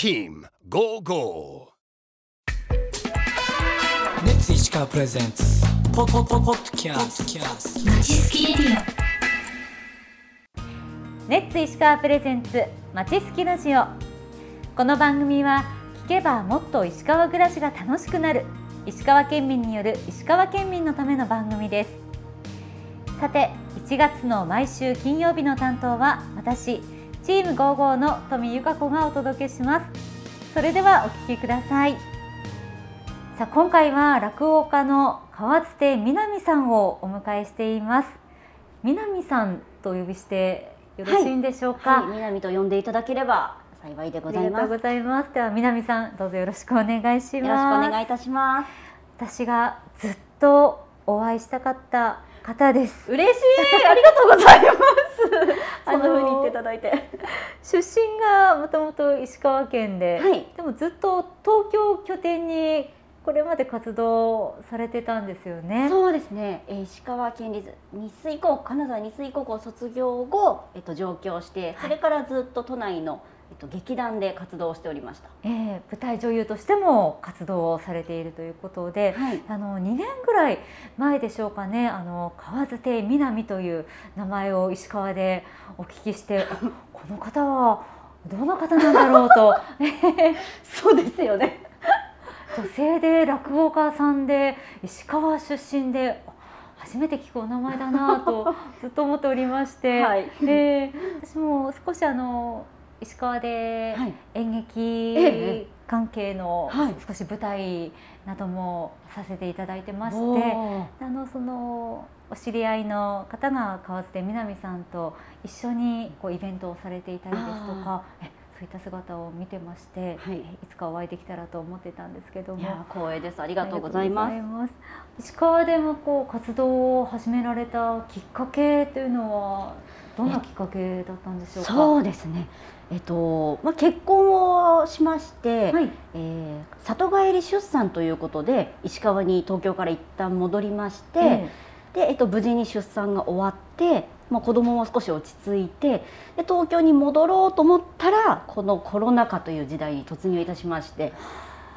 Team Go Go. レッツ石川プレゼンツポポポポッキャス。キャスレディネッツ石川プレゼンツまちすきラジオこの番組は聞けばもっと石川暮らしが楽しくなる石川県民による石川県民のための番組です。さて1月の毎週金曜日の担当は私チーム55の富由香子がお届けしますそれではお聞きくださいさあ今回は落語家の川津手南さんをお迎えしています南さんとお呼びしてよろしいんでしょうか、はい、南と呼んでいただければ幸いでございます。ありがとうございます。では南さんどうぞよろしくお願いします。よろしくお願いいたします。私がずっとお会いしたかった方です。嬉しい、ありがとうございます。そんな風に言っていただいて。出身がもともと石川県で、はい、でもずっと東京を拠点にこれまで活動されてたんですよね。そうですね。えー、石川県立日水高金沢日水高校卒業後、えっと上京して、それからずっと都内のえっと劇団で活動しておりました。えー、舞台女優としても活動をされているということで、はい、あの2年ぐらい前でしょうかね。あの川津亭南という名前を石川でお聞きして、この方はどんな方なんだろうと。そうですよね。女性で落語家さんで石川出身で初めて聞くお名前だなとずっと思っておりまして、はい、えー、私も少しあの石川で演劇関係の少し舞台などもさせていただいてまして、あのそのお知り合いの方が川津で南さんと一緒にこうイベントをされていたりですとか。そういった姿を見てまして、はい、いつかお会いできたらと思ってたんですけども。光栄です。ありがとうございます。石川でもこう活動を始められたきっかけというのはどんなきっかけだったんでしょうか？そうですね。えっとまあ、結婚をしまして、はい、えー、里帰り出産ということで石川に東京から一旦戻りまして、えー、でえっと、無事に出産が終わってまあ、子供も少し落ち着いてで東京に戻ろうと思ったらこのコロナ禍という時代に突入いたしまして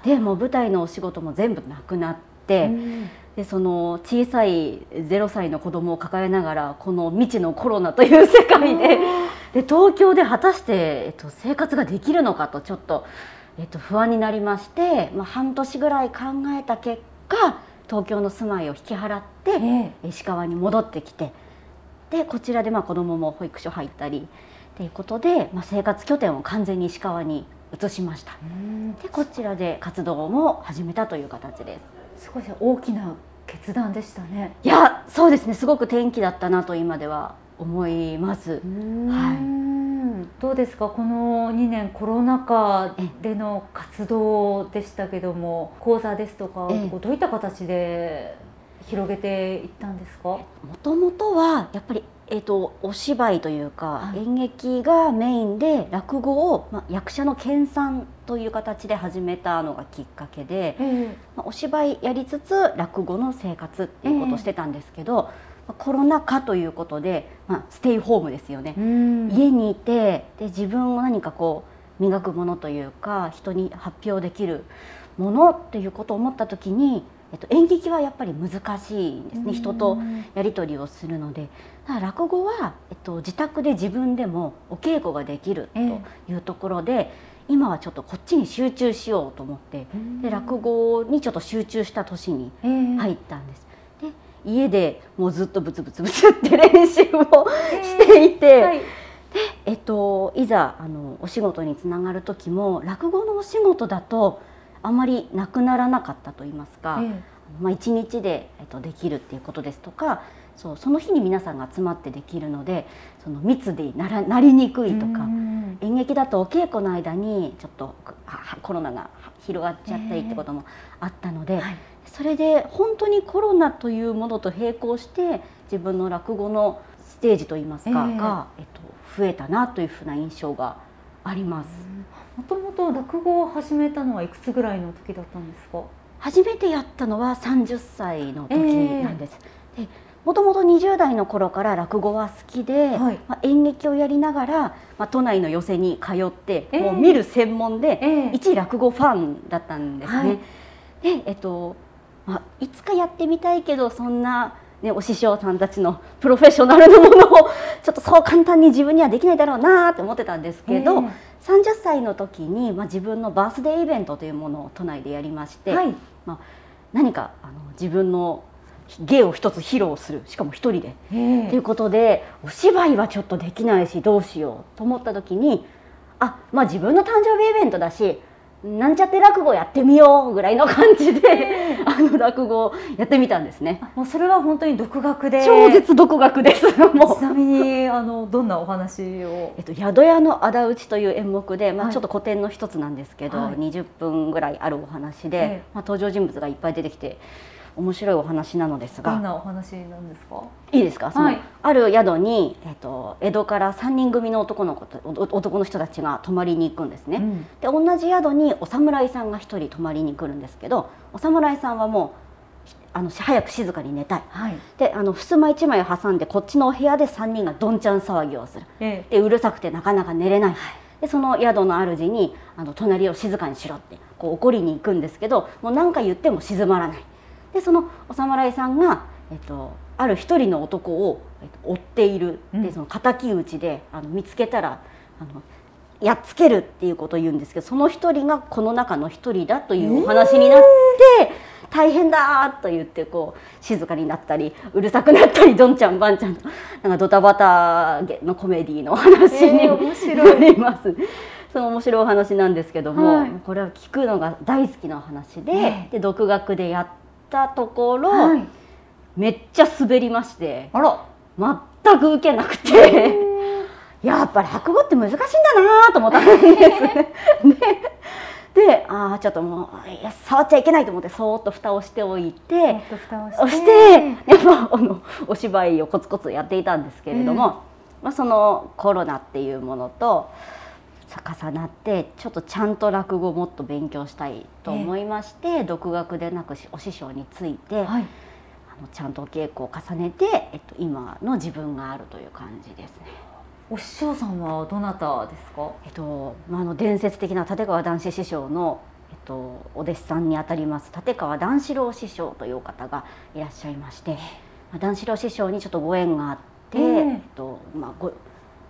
でもう舞台のお仕事も全部なくなって、うん、でその小さい0歳の子供を抱えながらこの未知のコロナという世界でで東京で果たして、えっと、生活ができるのかとちょっと、えっと、不安になりまして、まあ、半年ぐらい考えた結果東京の住まいを引き払って、えー、石川に戻ってきて。でこちらでまあ子供も保育所入ったりということで、まあ、生活拠点を完全に石川に移しました。でこちらで活動も始めたという形です。少し大きな決断でしたね。いやそうですね。すごく転機だったなと今では思います。はいどうですか？この2年コロナ禍での活動でしたけども講座ですとかどういった形で広げていったんですか？もともとはやっぱり、えーと、お芝居というか、はい、演劇がメインで落語を、まあ、役者の研鑽という形で始めたのがきっかけで、えー、まあ、お芝居やりつつ落語の生活っていうことをしてたんですけど、えー、コロナ禍ということで、まあ、ステイホームですよね。家にいてで自分を何かこう磨くものというか人に発表できるものっていうことを思った時にえっと、演劇はやっぱり難しいんですね。人とやり取りをするので。だから落語は、えっと、自宅で自分でもお稽古ができるというところで、えー、今はちょっとこっちに集中しようと思って。で落語にちょっと集中した年に入ったんです。家でもうずっとブツブツブツって練習をしていて、えーはい、でえっと、いざあのお仕事につながる時も落語のお仕事だとあまりなくならなかったと言いますか、ええ、まあ、1日で、えっと、できるっていうことですとかそうその日に皆さんが集まってできるのでその密でならなりにくいとか演劇だとお稽古の間にちょっとコロナが広がっちゃったりってこともあったので、え。はい、それで本当にコロナというものと並行して自分の落語のステージといいますか、が、えっと、増えたなというふうな印象があります。もともと落語を始めたのはいくつぐらいの時だったんですか？初めてやったのは30歳の時なんです。えー、でもともと20代の頃から落語は好きで、はい。まあ、演劇をやりながら、まあ、都内の寄席に通って、ええ。もう見る専門で、ええ。一落語ファンだったんですね。はい。で、えっとまあ、いつかやってみたいけどそんな、ね、お師匠さんたちのプロフェッショナルのものを ちょっとそう簡単に自分にはできないだろうなって思ってたんですけど、え30歳の時に、まあ、自分のバースデーイベントというものを都内でやりまして、えはい。まあ、何かあの自分の芸を一つ披露するしかも一人で。え。ということでお芝居はちょっとできないしどうしようと思った時にあまあ自分の誕生日イベントだしなんちゃって落語やってみようぐらいの感じで あの落語をやってみたんですね。もうそれは本当に独学で。超絶独学です。もう。ちなみにあのどんなお話を？えっと、宿屋の仇討ちという演目で、まあ、はい。ちょっと古典の一つなんですけど、はい。20分ぐらいあるお話で、ええ。まあ、登場人物がいっぱい出てきて面白いお話なのですが。どんなお話なんですか？いいですか、そのはい。ある宿に、えっと、江戸から3人組の男の子男の人たちが泊まりに行くんですね。うん。で同じ宿にお侍さんが一人泊まりに来るんですけどお侍さんはもうひあの早く静かに寝たい。はい。であの襖一枚を挟んでこっちのお部屋で3人がどんちゃん騒ぎをする。えでうるさくてなかなか寝れない、でその宿の主にあの隣を静かにしろってこう怒りに行くんですけどもう何回言っても静まらないでそのお侍さんが、えっと、ある一人の男を、えっと、追っている、うん。でその敵討ちであの見つけたらあのやっつけるっていうことを言うんですけどその一人がこの中の一人だというお話になって、大変だーと言ってこう静かになったりうるさくなったりどんちゃんばんちゃんとなんかドタバタのコメディのお話に、えー面白い。なります。その面白いお話なんですけども、はい。これは聞くのが大好きなお話で,、ええ。で独学でやったところ、はいめっちゃ滑りましてあら全く受けなくて。やっぱり落語って難しいんだなと思ったんです。ででああちょっともういや触っちゃいけないと思ってそーっと蓋をしておいてそして、でまあ、あのお芝居をコツコツやっていたんですけれども、まあ、そのコロナっていうものとさ重なってちょっとちゃんと落語をもっと勉強したいと思いまして、独学でなくしお師匠について、はい。あのちゃんとお稽古を重ねて、えっと、今の自分があるという感じですね。お師匠さんはどなたですか？えっとまあ、あの伝説的な立川談志師匠の、えっと、お弟子さんにあたります立川談志郎師匠というお方がいらっしゃいまして、まあ、談志郎師匠にちょっとご縁があって、ええ。えっとまあ、ご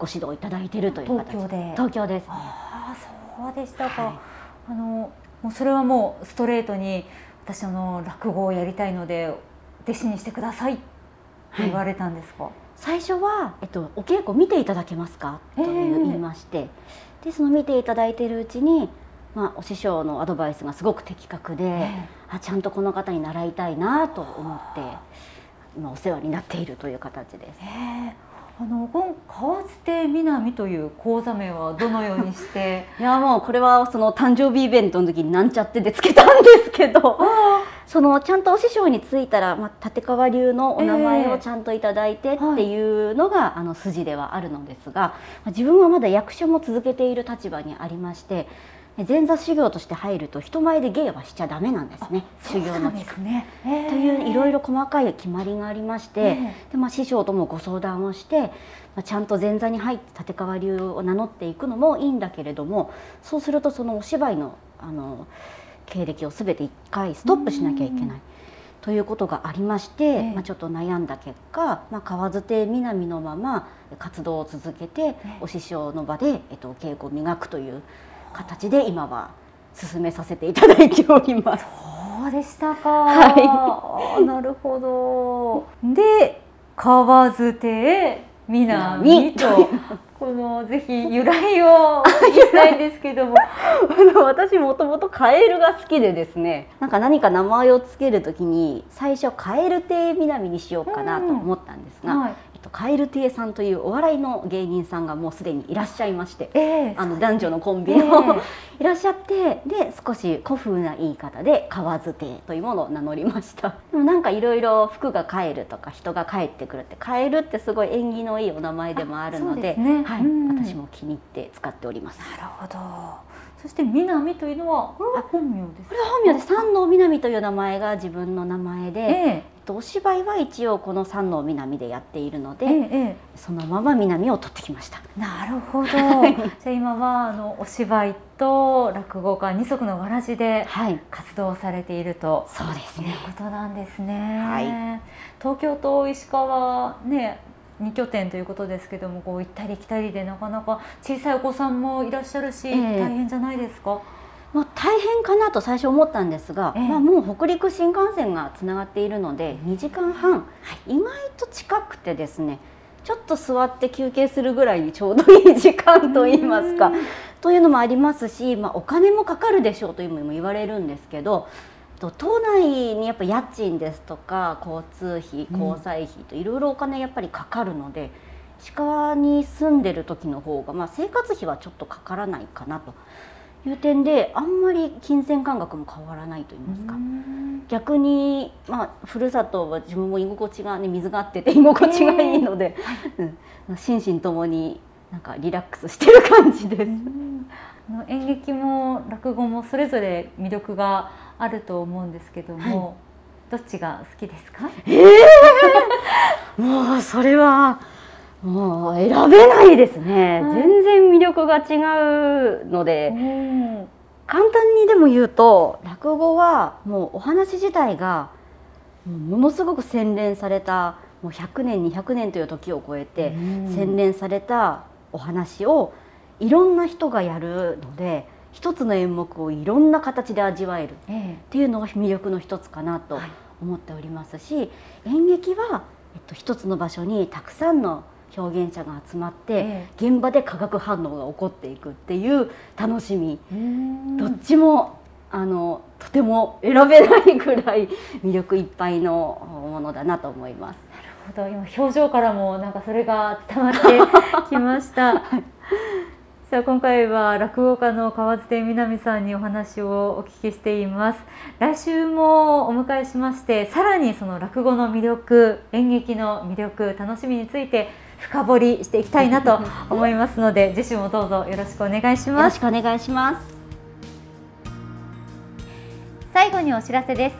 ご指導いただいているという形。東京で。東京です。ね。ああそうでしたか、はい。あのもうそれはもうストレートに私あの落語をやりたいので弟子にしてくださいって言われたんですか、最初は、えっと、お稽古見ていただけますか？というええ言いまして、でその見ていただいているうちに、まあ、お師匠のアドバイスがすごく的確で、えあちゃんとこの方に習いたいなと思って今お世話になっているという形です。ええあのこの河津亭南という講座名はどのようにして？いやもうこれはその誕生日イベントの時になんちゃってでつけたんですけど。そのちゃんとお師匠についたら、まあ、立川流のお名前をちゃんといただいてっていうのが、あの筋ではあるのですが、まあ自分はまだ役所も続けている立場にありまして前座修行として入ると人前で芸はしちゃダメなんですね。修行の期間。ね、といういろいろろ細かい決まりがありまして、でまあ、師匠ともご相談をして、まあ、ちゃんと前座に入って立川流を名乗っていくのもいいんだけれどもそうするとそのお芝居のあの経歴を全て一回ストップしなきゃいけない。ということがありまして、ええ。まあ、ちょっと悩んだ結果、まあ、河津亭南のまま活動を続けて、お師匠の場で、えっと、稽古を磨くという形で今は進めさせていただいております。そうでしたか。はあなるほど。で、河津亭南とこのぜひ由来を聞きたいんですけども、私もともとカエルが好きでですねなんか何か名前をつけるときに最初カエル亭南にしようかなと思ったんですが、はい、えっと、カエル亭さんというお笑いの芸人さんがもうすでにいらっしゃいましてええあの男女のコンビえの、え。いらっしゃってで少し古風な言い方で河津亭というものを名乗りました。でもなんかいろいろ服が帰るとか人が帰ってくるってカエルってすごい縁起のいいお名前でもあるのでね。はいうん。私も気に入って使っております。なるほど。そして南というのはこれは本名ですか？これは本名で三能南という名前が自分の名前で、ええお芝居は一応この三の南でやっているので、ええそのまま南を取ってきました。なるほど。じゃあ今はあのお芝居と落語家二足のわらじではい、活動されているとそうですねいう。ことなんですね。はい東京と石川ね二拠点ということですけどもこう行ったり来たりでなかなか小さいお子さんもいらっしゃるし、ええ。大変じゃないですか？まあ大変かなと最初思ったんですが、ええ。まあもう北陸新幹線がつながっているので2時間半、意外と近くてですね。ちょっと座って休憩するぐらいにちょうどいい時間と言いますか。うん。というのもありますし、まあ、お金もかかるでしょうというのも言われるんですけどと島内にやっぱ家賃ですとか交通費うん。交際費といろいろお金やっぱりかかるので、石川に住んでる時の方が、まあ、生活費はちょっとかからないかなという点であんまり金銭感覚も変わらないと言いますか。逆に、まあ、ふるさとは自分も居心地が、ね、水があってて居心地がいいので、うん、心身ともになんかリラックスしてる感じです。演劇も落語もそれぞれ魅力があると思うんですけども、どっちが好きですか？もうそれはもう選べないですね、はい。全然魅力が違うのでうん簡単にでも言うと落語はもうお話自体がものすごく洗練されたもう100年200年という時を超えて洗練されたお話をいろんな人がやるので一つの演目をいろんな形で味わえる。えっていうのが魅力の一つかなとはい思っておりますし、演劇は、えっと、一つの場所にたくさんの表現者が集まって、え現場で化学反応が起こっていくっていう楽しみ、どっちもあのとても選べないぐらい 魅力いっぱいのものだなと思います。なるほど。今表情からもなんかそれが伝わってきました。さあ今回は落語家の川津手みなみさんにお話をお聞きしています。来週もお迎えしましてさらにその落語の魅力演劇の魅力楽しみについて深掘りしていきたいなと思いますので次週もどうぞよろしくお願いしよます。ろしくお願いします。最後にお知らせです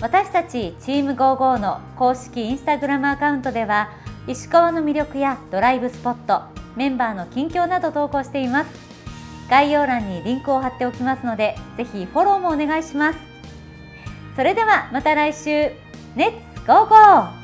私たちチーム55の公式インスタグラムアカウントでは石川の魅力やドライブスポットメンバーの近況など投稿しています。概要欄にリンクを貼っておきますのでぜひフォローもお願いします。それではまた来週。レッツゴーゴー